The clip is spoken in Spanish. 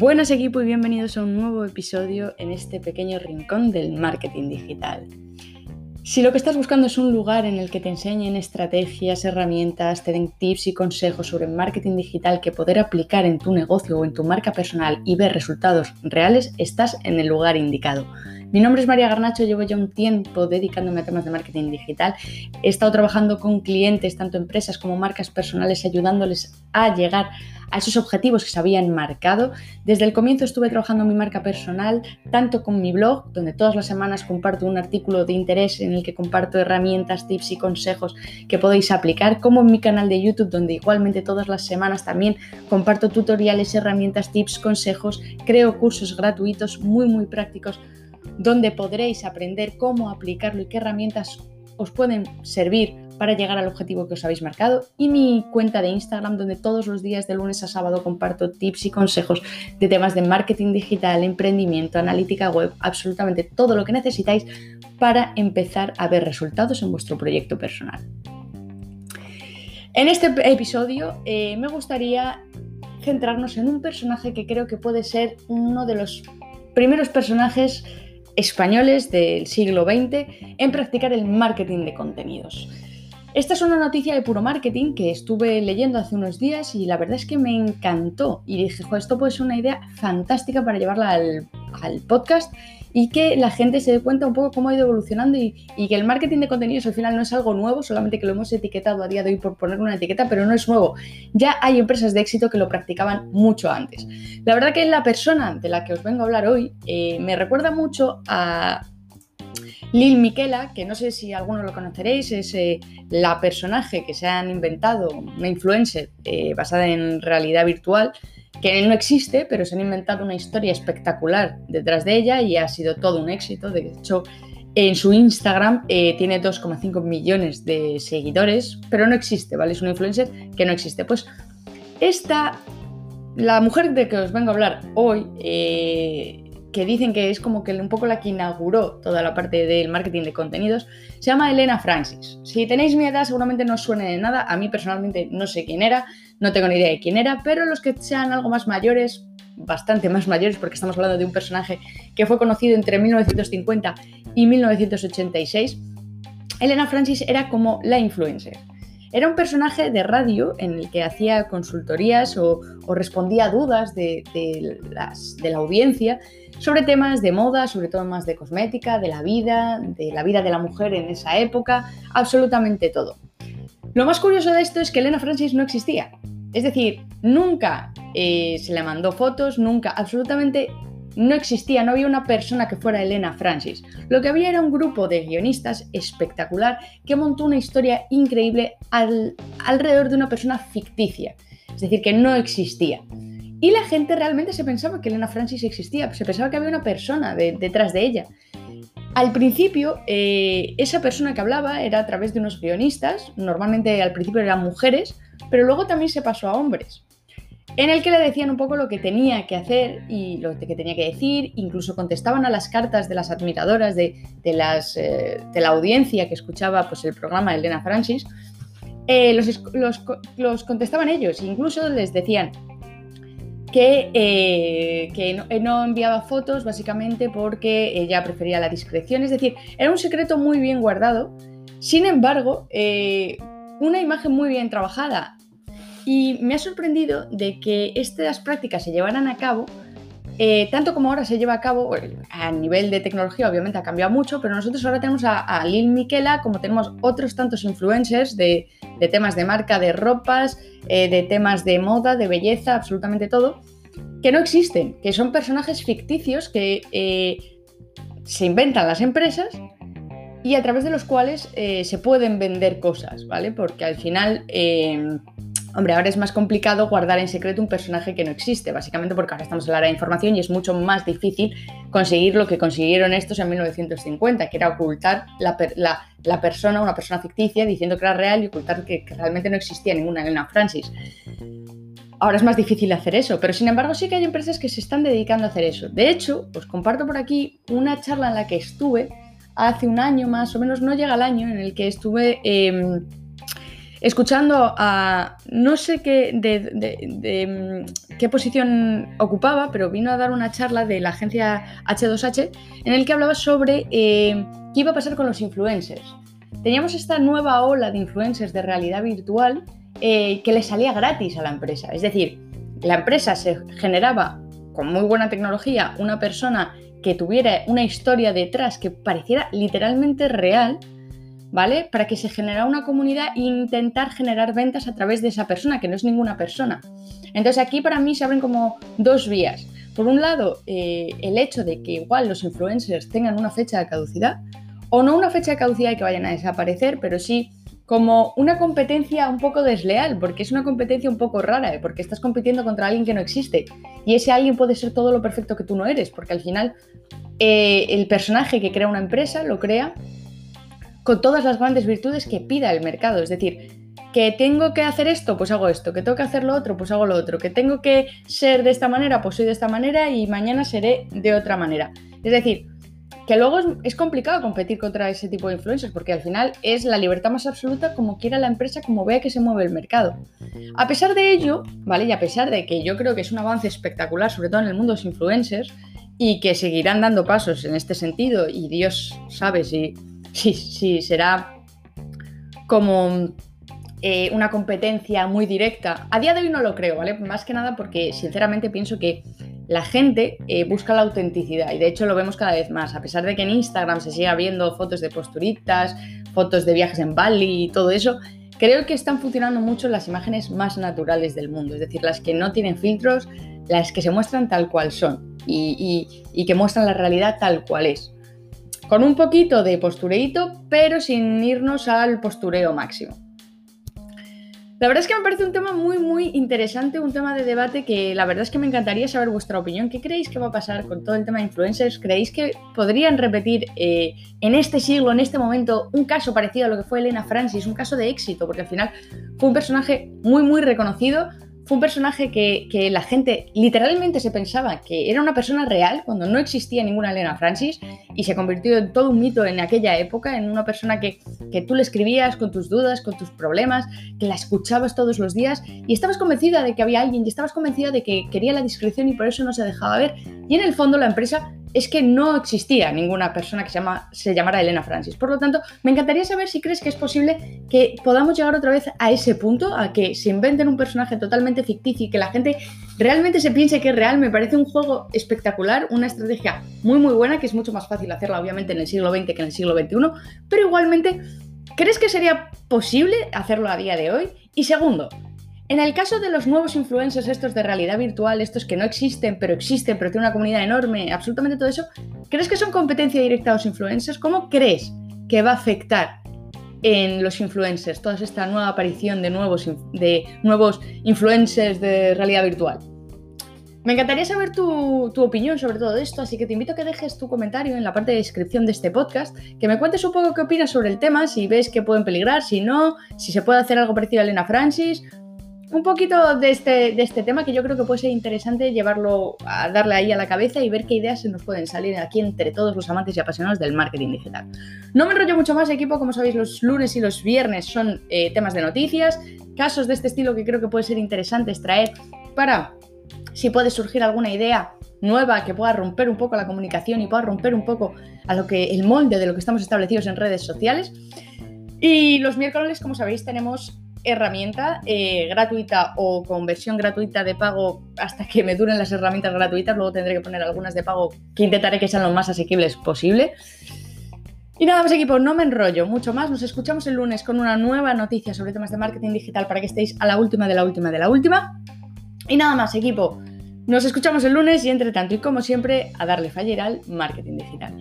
Buenas equipo y bienvenidos a un nuevo episodio en este pequeño rincón del marketing digital. Si lo que estás buscando es un lugar en el que te enseñen estrategias, herramientas, te den tips y consejos sobre marketing digital que poder aplicar en tu negocio o en tu marca personal y ver resultados reales, estás en el lugar indicado. Mi nombre es María Garnacho, llevo ya un tiempo dedicándome a temas de marketing digital. He estado trabajando con clientes, tanto empresas como marcas personales, ayudándoles a llegar a esos objetivos que se habían marcado. Desde el comienzo estuve trabajando mi marca personal, tanto con mi blog, donde todas las semanas comparto un artículo de interés en el que comparto herramientas, tips y consejos que podéis aplicar, como en mi canal de YouTube, donde igualmente todas las semanas también comparto tutoriales, herramientas, tips, consejos, creo cursos gratuitos muy muy prácticos donde podréis aprender cómo aplicarlo y qué herramientas os pueden servir para llegar al objetivo que os habéis marcado y mi cuenta de Instagram donde todos los días de lunes a sábado comparto tips y consejos de temas de marketing digital, emprendimiento, analítica web, absolutamente todo lo que necesitáis para empezar a ver resultados en vuestro proyecto personal. En este episodio eh, me gustaría centrarnos en un personaje que creo que puede ser uno de los primeros personajes españoles del siglo XX en practicar el marketing de contenidos. Esta es una noticia de puro marketing que estuve leyendo hace unos días y la verdad es que me encantó y dije, esto puede ser una idea fantástica para llevarla al, al podcast y que la gente se dé cuenta un poco cómo ha ido evolucionando y, que el marketing de contenidos al final no es algo nuevo, solamente que lo hemos etiquetado a día de hoy por poner una etiqueta, pero no es nuevo. Ya hay empresas de éxito que lo practicaban mucho antes. La verdad que la persona de la que os vengo a hablar hoy eh, me recuerda mucho a Lil Miquela, que no sé si alguno lo conoceréis, es eh, la personaje que se han inventado, una influencer eh, basada en realidad virtual, que no existe, pero se han inventado una historia espectacular detrás de ella y ha sido todo un éxito. De hecho, en su Instagram eh, tiene 2,5 millones de seguidores, pero no existe, ¿vale? Es una influencer que no existe. Pues esta, la mujer de que os vengo a hablar hoy, eh, que dicen que es como que un poco la que inauguró toda la parte del marketing de contenidos, se llama Elena Francis. Si tenéis mi edad seguramente no suene de nada, a mí personalmente no sé quién era, no tengo ni idea de quién era, pero los que sean algo más mayores, bastante más mayores, porque estamos hablando de un personaje que fue conocido entre 1950 y 1986, Elena Francis era como la influencer. Era un personaje de radio en el que hacía consultorías o, respondía dudas de, de la audiencia sobre temas de moda, sobre todo más de cosmética, de la vida, de la vida de la mujer en esa época, absolutamente todo. Lo más curioso de esto es que Elena Francis no existía. Es decir, nunca eh, se le mandó fotos, nunca, absolutamente no existía, no había una persona que fuera Elena Francis. Lo que había era un grupo de guionistas espectacular que montó una historia increíble alrededor de una persona ficticia, es decir, que no existía. Y la gente realmente se pensaba que Elena Francis existía, se pensaba que había una persona detrás de ella. Al principio, eh, esa persona que hablaba era a través de unos guionistas, normalmente al principio eran mujeres, pero luego también se pasó a hombres, en el que le decían un poco lo que tenía que hacer y lo que tenía que decir, incluso contestaban a las cartas de las admiradoras de, eh, la audiencia que escuchaba pues, el programa de Elena Francis, eh, los contestaban ellos, incluso les decían, que, eh, eh, no, enviaba fotos básicamente porque ella prefería la discreción, es decir, era un secreto muy bien guardado, sin embargo, eh, una imagen muy bien trabajada. Y me ha sorprendido de que estas prácticas se llevaran a cabo eh, tanto como ahora se lleva a cabo, a nivel de tecnología obviamente ha cambiado mucho, pero nosotros ahora tenemos a, Lil Miquela, como tenemos otros tantos influencers de, temas de marca, de ropas, eh, de temas de moda, de belleza, absolutamente todo, que no existen, que son personajes ficticios que eh, se inventan las empresas y a través de los cuales se pueden vender cosas, ¿vale? Porque al final Hombre, ahora es más complicado guardar en secreto un personaje que no existe, básicamente porque ahora estamos en la era de información y es mucho más difícil conseguir lo que consiguieron estos en 1950, que era ocultar la, persona, una persona ficticia, diciendo que era real y ocultar que, realmente no existía ninguna Elena Francis. Ahora es más difícil hacer eso, pero sin embargo sí que hay empresas que se están dedicando a hacer eso. De hecho, os comparto por aquí una charla en la que estuve hace un año más o menos, no llega al año, en el que estuve... Em, escuchando a no sé qué, de, qué posición ocupaba, pero vino a dar una charla de la agencia H2H en el que hablaba sobre eh, qué iba a pasar con los influencers. Teníamos esta nueva ola de influencers de realidad virtual eh, que le salía gratis a la empresa. Es decir, la empresa se generaba con muy buena tecnología una persona que tuviera una historia detrás que pareciera literalmente real, ¿vale? Para que se generara una comunidad e intentar generar ventas a través de esa persona, que no es ninguna persona. Entonces aquí para mí se abren como dos vías. Por un lado, eh, el hecho de que igual los influencers tengan una fecha de caducidad, o no una fecha de caducidad y que vayan a desaparecer, pero sí como una competencia un poco desleal, porque es una competencia un poco rara, ¿eh? porque estás compitiendo contra alguien que no existe. Y ese alguien puede ser todo lo perfecto que tú no eres, porque al final eh, el personaje que crea una empresa lo crea con todas las grandes virtudes que pida el mercado. Es decir, que tengo que hacer esto, pues hago esto, que tengo que hacer lo otro, pues hago lo otro, que tengo que ser de esta manera, pues soy de esta manera y mañana seré de otra manera. Es decir, que luego es, complicado competir contra ese tipo de influencers porque al final es la libertad más absoluta como quiera la empresa, como vea que se mueve el mercado. A pesar de ello, ¿vale? Y a pesar de que yo creo que es un avance espectacular, sobre todo en el mundo de los influencers, y que seguirán dando pasos en este sentido, y Dios sabe si, si, será como eh, una competencia muy directa. A día de hoy no lo creo, ¿vale? Más que nada porque sinceramente pienso que la gente eh, busca la autenticidad y de hecho lo vemos cada vez más, a pesar de que en Instagram se siga viendo fotos de posturitas, fotos de viajes en Bali y todo eso, creo que están funcionando mucho las imágenes más naturales del mundo, es decir, las que no tienen filtros, las que se muestran tal cual son y que muestran la realidad tal cual es. Con un poquito de postureito, pero sin irnos al postureo máximo. La verdad es que me parece un tema muy, muy interesante, un tema de debate que la verdad es que me encantaría saber vuestra opinión. ¿Qué creéis que va a pasar con todo el tema de influencers? ¿Creéis que podrían repetir eh, en este siglo, en este momento, un caso parecido a lo que fue Elena Francis, un caso de éxito? Porque al final fue un personaje muy, muy reconocido, fue un personaje que, la gente literalmente se pensaba que era una persona real cuando no existía ninguna Elena Francis y se convirtió en todo un mito en aquella época, en una persona que, que tú le escribías con tus dudas, con tus problemas, que la escuchabas todos los días y estabas convencida de que había alguien y estabas convencida de que quería la discreción y por eso no se dejaba ver. Y en el fondo la empresa es que no existía ninguna persona que se, llama, se llamara Elena Francis. Por lo tanto, me encantaría saber si crees que es posible que podamos llegar otra vez a ese punto, a que se inventen un personaje totalmente ficticio y que la gente realmente se piense que es real. Me parece un juego espectacular, una estrategia muy muy buena, que es mucho más fácil hacerla obviamente en el siglo XX que en el siglo XXI, pero igualmente, ¿crees que sería posible hacerlo a día de hoy? Y segundo, en el caso de los nuevos influencers, estos de realidad virtual, estos que no existen, pero existen, pero tienen una comunidad enorme, absolutamente todo eso, ¿crees que son competencia directa a los influencers? ¿Cómo crees que va a afectar en los influencers toda esta nueva aparición de nuevos, de nuevos influencers de realidad virtual? Me encantaría saber tu, tu, opinión sobre todo esto, así que te invito a que dejes tu comentario en la parte de descripción de este podcast, que me cuentes un poco qué opinas sobre el tema, si ves que pueden peligrar, si no, si se puede hacer algo parecido a Elena Francis, un poquito de este, de este tema que yo creo que puede ser interesante llevarlo a darle ahí a la cabeza y ver qué ideas se nos pueden salir aquí entre todos los amantes y apasionados del marketing digital. No me enrollo mucho más, equipo, como sabéis, los lunes y los viernes son eh, temas de noticias, casos de este estilo que creo que puede ser interesante extraer para si puede surgir alguna idea nueva que pueda romper un poco la comunicación y pueda romper un poco a lo que el molde de lo que estamos establecidos en redes sociales. Y los miércoles, como sabéis, tenemos herramienta eh, gratuita o con versión gratuita de pago hasta que me duren las herramientas gratuitas. Luego tendré que poner algunas de pago que intentaré que sean lo más asequibles posible. Y nada más equipo, no me enrollo mucho más. Nos escuchamos el lunes con una nueva noticia sobre temas de marketing digital para que estéis a la última de la última de la última. Y nada más equipo, nos escuchamos el lunes y entre tanto y como siempre a darle fallar al marketing digital.